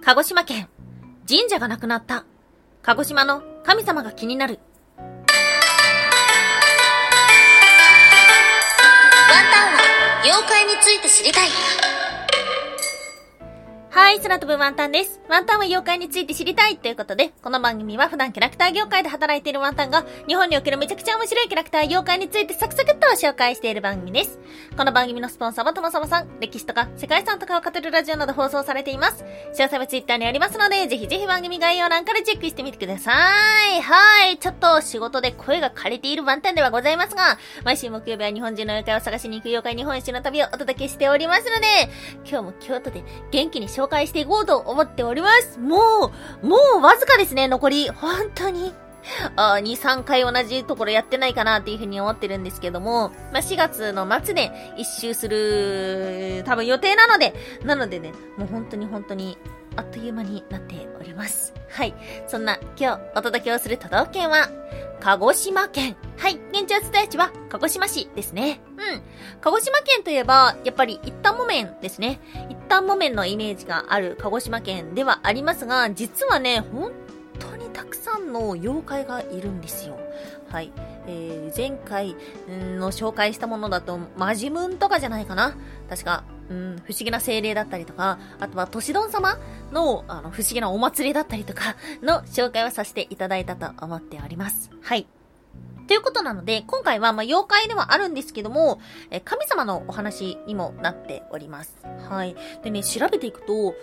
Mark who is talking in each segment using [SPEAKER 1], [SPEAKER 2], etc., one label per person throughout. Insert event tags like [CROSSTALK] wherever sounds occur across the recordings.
[SPEAKER 1] 鹿児島県、神社がなくなった。鹿児島の神様が気になる。
[SPEAKER 2] ワンタンは妖怪について知りたい。
[SPEAKER 1] はい、空飛ぶワンタンです。ワンタンは妖怪について知りたいということで、この番組は普段キャラクター業界で働いているワンタンが、日本におけるめちゃくちゃ面白いキャラクター妖怪についてサクサクっと紹介している番組です。この番組のスポンサーはともさまさん、歴史とか世界遺産とかを語るラジオなど放送されています。詳細はツイッターにありますので、ぜひぜひ番組概要欄からチェックしてみてください。はい、ちょっと仕事で声が枯れているワンタンではございますが、毎週木曜日は日本人の妖怪を探しに行く妖怪日本一の旅をお届けしておりますので、今日も京都で元気に紹介していこうと思っております。りますもう、もうわずかですね、残り。本当に。あ2、3回同じところやってないかなっていうふうに思ってるんですけども、まあ、4月の末で一周する、多分予定なので、なのでね、もう本当に本当に、あっという間になっております。はい。そんな今日お届けをする都道府県は、鹿児島県。はい。現地お伝え地は鹿児島市ですね。うん。鹿児島県といえば、やっぱり一旦木綿ですね。一旦木綿のイメージがある鹿児島県ではありますが、実はね、本当にたくさんの妖怪がいるんですよ。はい。えー、前回んの紹介したものだと、マジムンとかじゃないかな確か、うん、不思議な精霊だったりとか、あとは都市丼様の、あの、不思議なお祭りだったりとかの紹介をさせていただいたと思っております。はい。ということなので、今回は、まあ、妖怪ではあるんですけども、え神様のお話にもなっております。はい。でね、調べていくと、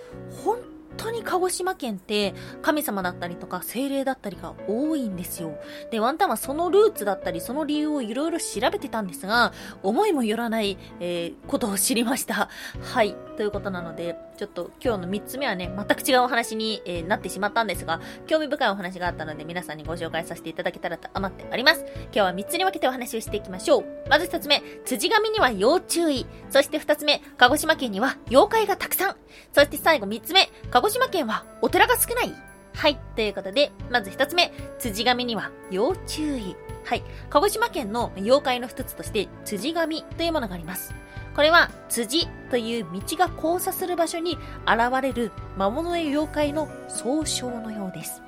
[SPEAKER 1] 本当に鹿児島県って神様だったりとか精霊だったりが多いんですよ。で、ワンタンはそのルーツだったりその理由をいろいろ調べてたんですが、思いもよらない、えーことを知りました。[LAUGHS] はい。ということなので、ちょっと今日の3つ目はね、全く違うお話に、えーなってしまったんですが、興味深いお話があったので皆さんにご紹介させていただけたらと思っております。今日は3つに分けてお話をしていきましょう。まず1つ目、辻神には要注意。そして2つ目、鹿児島県には妖怪がたくさん。そして最後3つ目、鹿児児島県はお寺が少ない。はい。ということで、まず1つ目、辻神には要注意。はい。鹿児島県の妖怪の一つとして、辻神というものがあります。これは、辻という道が交差する場所に現れる魔物や妖怪の総称のようです。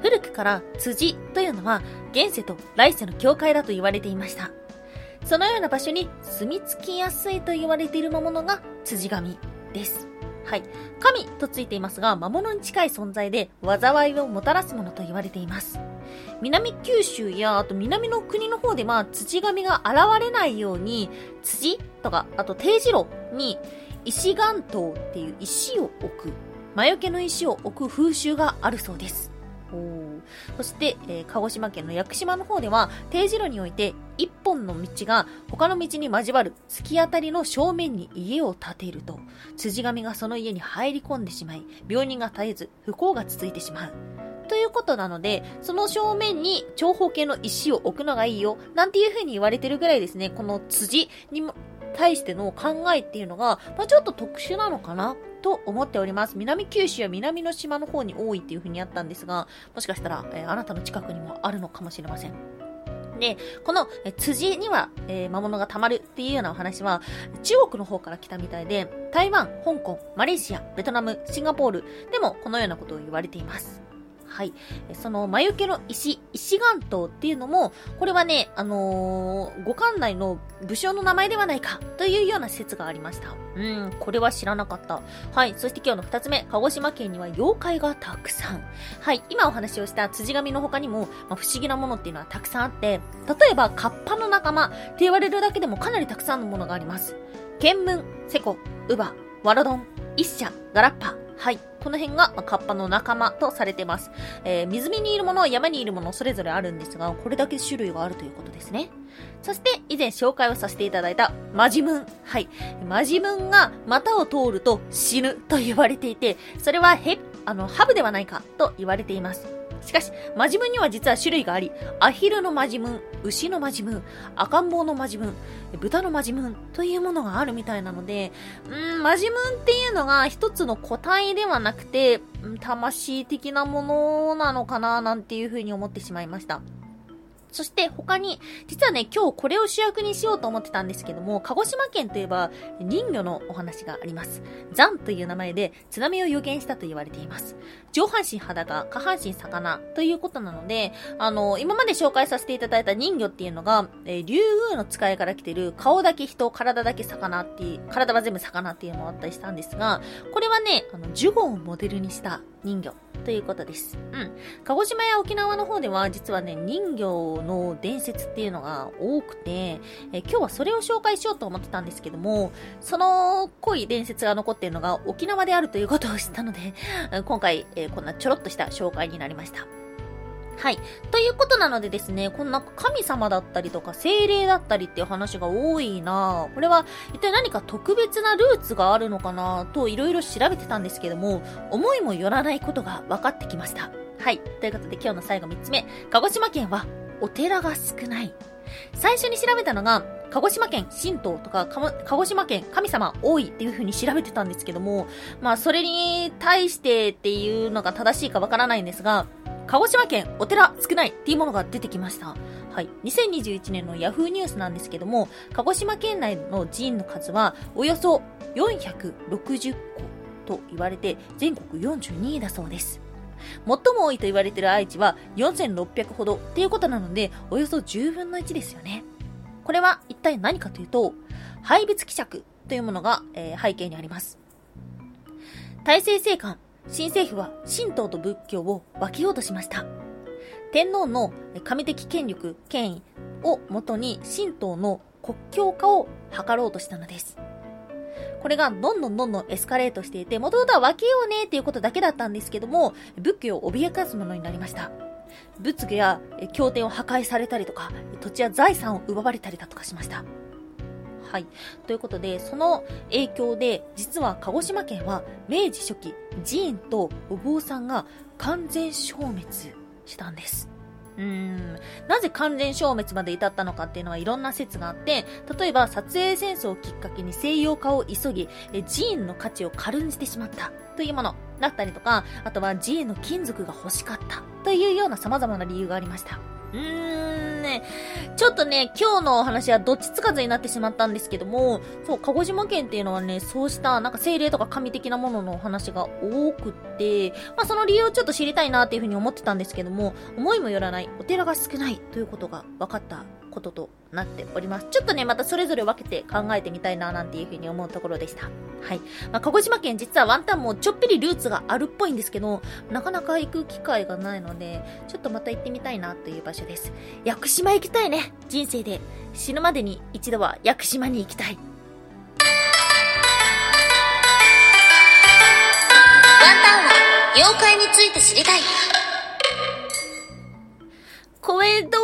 [SPEAKER 1] 古くから辻というのは現世と来世の境界だと言われていました。そのような場所に住み着きやすいと言われている魔物が辻神です。はい。神とついていますが、魔物に近い存在で災いをもたらすものと言われています。南九州や、あと南の国の方では、土神が現れないように、土とか、あと定時路に、石岩頭っていう石を置く、魔除けの石を置く風習があるそうです。そして、えー鹿児島県の屋久島の方では、定時路において、一本の道が他の道に交わる突き当たりの正面に家を建てると、辻神がその家に入り込んでしまい、病人が絶えず不幸が続いてしまう。ということなので、その正面に長方形の石を置くのがいいよ、なんていう風に言われてるぐらいですね、この辻にも対しての考えっていうのが、まあ、ちょっと特殊なのかなと思っております。南九州は南の島の方に多いっていう風にあったんですが、もしかしたら、えーあなたの近くにもあるのかもしれません。で、このえ辻には、えー魔物が溜まるっていうようなお話は、中国の方から来たみたいで、台湾、香港、マレーシア、ベトナム、シンガポールでもこのようなことを言われています。はい。その、魔除けの石、石岩頭っていうのも、これはね、あのー、五管内の武将の名前ではないか、というような説がありました。うん、これは知らなかった。はい。そして今日の二つ目、鹿児島県には妖怪がたくさん。はい。今お話をした辻神の他にも、まあ、不思議なものっていうのはたくさんあって、例えば、カッパの仲間って言われるだけでもかなりたくさんのものがあります。ケンムン、セコ、ウバ、ワロドン、イッシャ、ガラッパ。はい。この辺がまあカッパの仲間とされてます。えー水辺にいるもの、山にいるもの、それぞれあるんですが、これだけ種類があるということですね。そして、以前紹介をさせていただいた、マジムン。はい。マジムンが股を通ると死ぬと言われていて、それはヘ、あの、ハブではないかと言われています。しかし、マジムには実は種類があり、アヒルのマジム、牛のマジム、赤ん坊のマジム、豚のマジムというものがあるみたいなので、うーん、マジムっていうのが一つの個体ではなくて、魂的なものなのかななんていうふうに思ってしまいました。そして他に、実はね、今日これを主役にしようと思ってたんですけども、鹿児島県といえば人魚のお話があります。ザンという名前で津波を予言したと言われています。上半身裸、下半身魚ということなので、あの、今まで紹介させていただいた人魚っていうのが、えー、竜宮の使いから来てる顔だけ人、体だけ魚っていう、体は全部魚っていうのもあったりしたんですが、これはね、あの、ジュゴをモデルにした人魚ということです。うん。鹿児島や沖縄の方では実はね、人魚の伝説っていうのが多くて、え今日はそれを紹介しようと思ってたんですけども、その濃い伝説が残っているのが沖縄であるということを知ったので、今回、えこんなちょろっとした紹介になりました。はい。ということなのでですね、こんな神様だったりとか精霊だったりっていう話が多いなこれは一体何か特別なルーツがあるのかなといろいろ調べてたんですけども、思いもよらないことが分かってきました。はい。ということで今日の最後3つ目。鹿児島県はお寺が少ない。最初に調べたのが、鹿児島県神道とか、鹿児島県神様多いっていう風に調べてたんですけども、まあそれに対してっていうのが正しいかわからないんですが、鹿児島県お寺少ないっていうものが出てきました。はい。2021年の Yahoo ニュースなんですけども、鹿児島県内の寺院の数はおよそ460個と言われて全国42位だそうです。最も多いと言われている愛知は4600ほどっていうことなので、およそ10分の1ですよね。これは一体何かというと、廃仏希釈というものが、えー、背景にあります。大政政官新政府は神道と仏教を分けようとしました。天皇の神的権力、権威をもとに神道の国境化を図ろうとしたのです。これがどんどんどんどんエスカレートしていて、もともとは分けようねっていうことだけだったんですけども、仏教を脅かすものになりました。仏具や経典を破壊されたりとか、土地や財産を奪われたりだとかしました。はい。ということで、その影響で、実は鹿児島県は明治初期、寺院とお坊さんが完全消滅したんです。うーん。なぜ完全消滅まで至ったのかっていうのはいろんな説があって、例えば撮影戦争をきっかけに西洋化を急ぎ、寺院の価値を軽んじてしまったというものだったりとか、あとは寺院の金属が欲しかったというような様々な理由がありました。うーんね、ちょっとね、今日のお話はどっちつかずになってしまったんですけども、そう、鹿児島県っていうのはね、そうしたなんか精霊とか神的なもののお話が多くて、まあその理由をちょっと知りたいなっていうふうに思ってたんですけども、思いもよらないお寺が少ないということが分かったこととなっております。ちょっとね、またそれぞれ分けて考えてみたいななんていうふうに思うところでした。はい。まあ、鹿児島県実はワンタンもちょっぴりルーツがあるっぽいんですけど、なかなか行く機会がないので、ちょっとまた行ってみたいなという場所です。屋久島行きたいね。人生で。死ぬまでに一度は屋久島に行きたい。
[SPEAKER 2] ワンタンは妖怪について知りたい。
[SPEAKER 1] コメント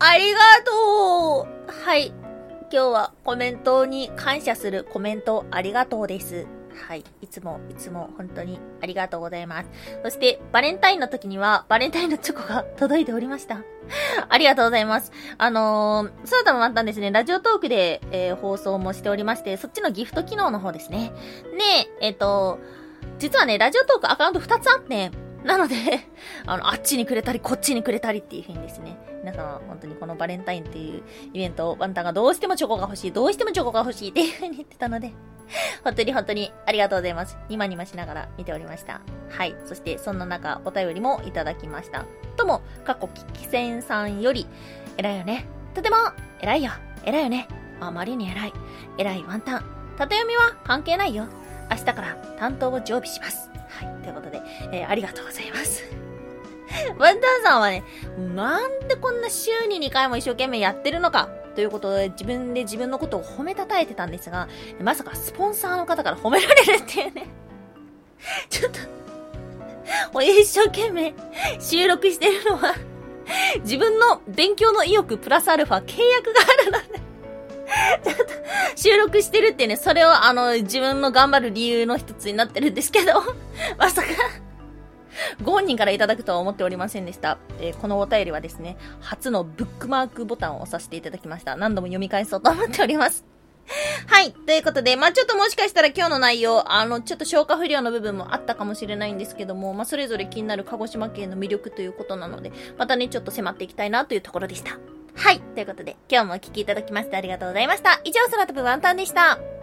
[SPEAKER 1] ありがとうはい。今日はコメントに感謝するコメントありがとうです。はい。いつも、いつも本当にありがとうございます。そして、バレンタインの時には、バレンタインのチョコが届いておりました。[LAUGHS] ありがとうございます。あのー、そうだもあったんですね。ラジオトークで、えー、放送もしておりまして、そっちのギフト機能の方ですね。で、えっ、ー、と、実はね、ラジオトークアカウント2つあって、なので [LAUGHS] あの、あっちにくれたり、こっちにくれたりっていう風にですね、皆様本当にこのバレンタインっていうイベントを、ワンタンがどうしてもチョコが欲しい、どうしてもチョコが欲しいっていう風に言ってたので、[LAUGHS] 本当に本当にありがとうございます。ニマニマしながら見ておりました。はい。そしてそんな中、お便りもいただきました。とも、過去キキセンさんより、偉いよね。とても、偉いよ。偉いよね。あまりに偉い。偉いワンタン。縦読みは関係ないよ。明日から担当を常備します。はい。ということで、えー、ありがとうございます。[LAUGHS] ワンタンさんはね、なんでこんな週に2回も一生懸命やってるのかということで自分で自分のことを褒めたたえてたんですが、まさかスポンサーの方から褒められるっていうね。[LAUGHS] ちょっと、もう一生懸命収録してるのは自分の勉強の意欲プラスアルファ契約があるのでちょっと、収録してるってね、それをあの、自分の頑張る理由の一つになってるんですけど、[LAUGHS] まさか、ご本人からいただくとは思っておりませんでした。えー、このお便りはですね、初のブックマークボタンを押させていただきました。何度も読み返そうと思っております。[LAUGHS] はい。ということで、まあ、ちょっともしかしたら今日の内容、あの、ちょっと消化不良の部分もあったかもしれないんですけども、まあ、それぞれ気になる鹿児島県の魅力ということなので、またね、ちょっと迫っていきたいなというところでした。はい。ということで、今日もお聴きいただきましてありがとうございました。以上、空飛ぶワンタンでした。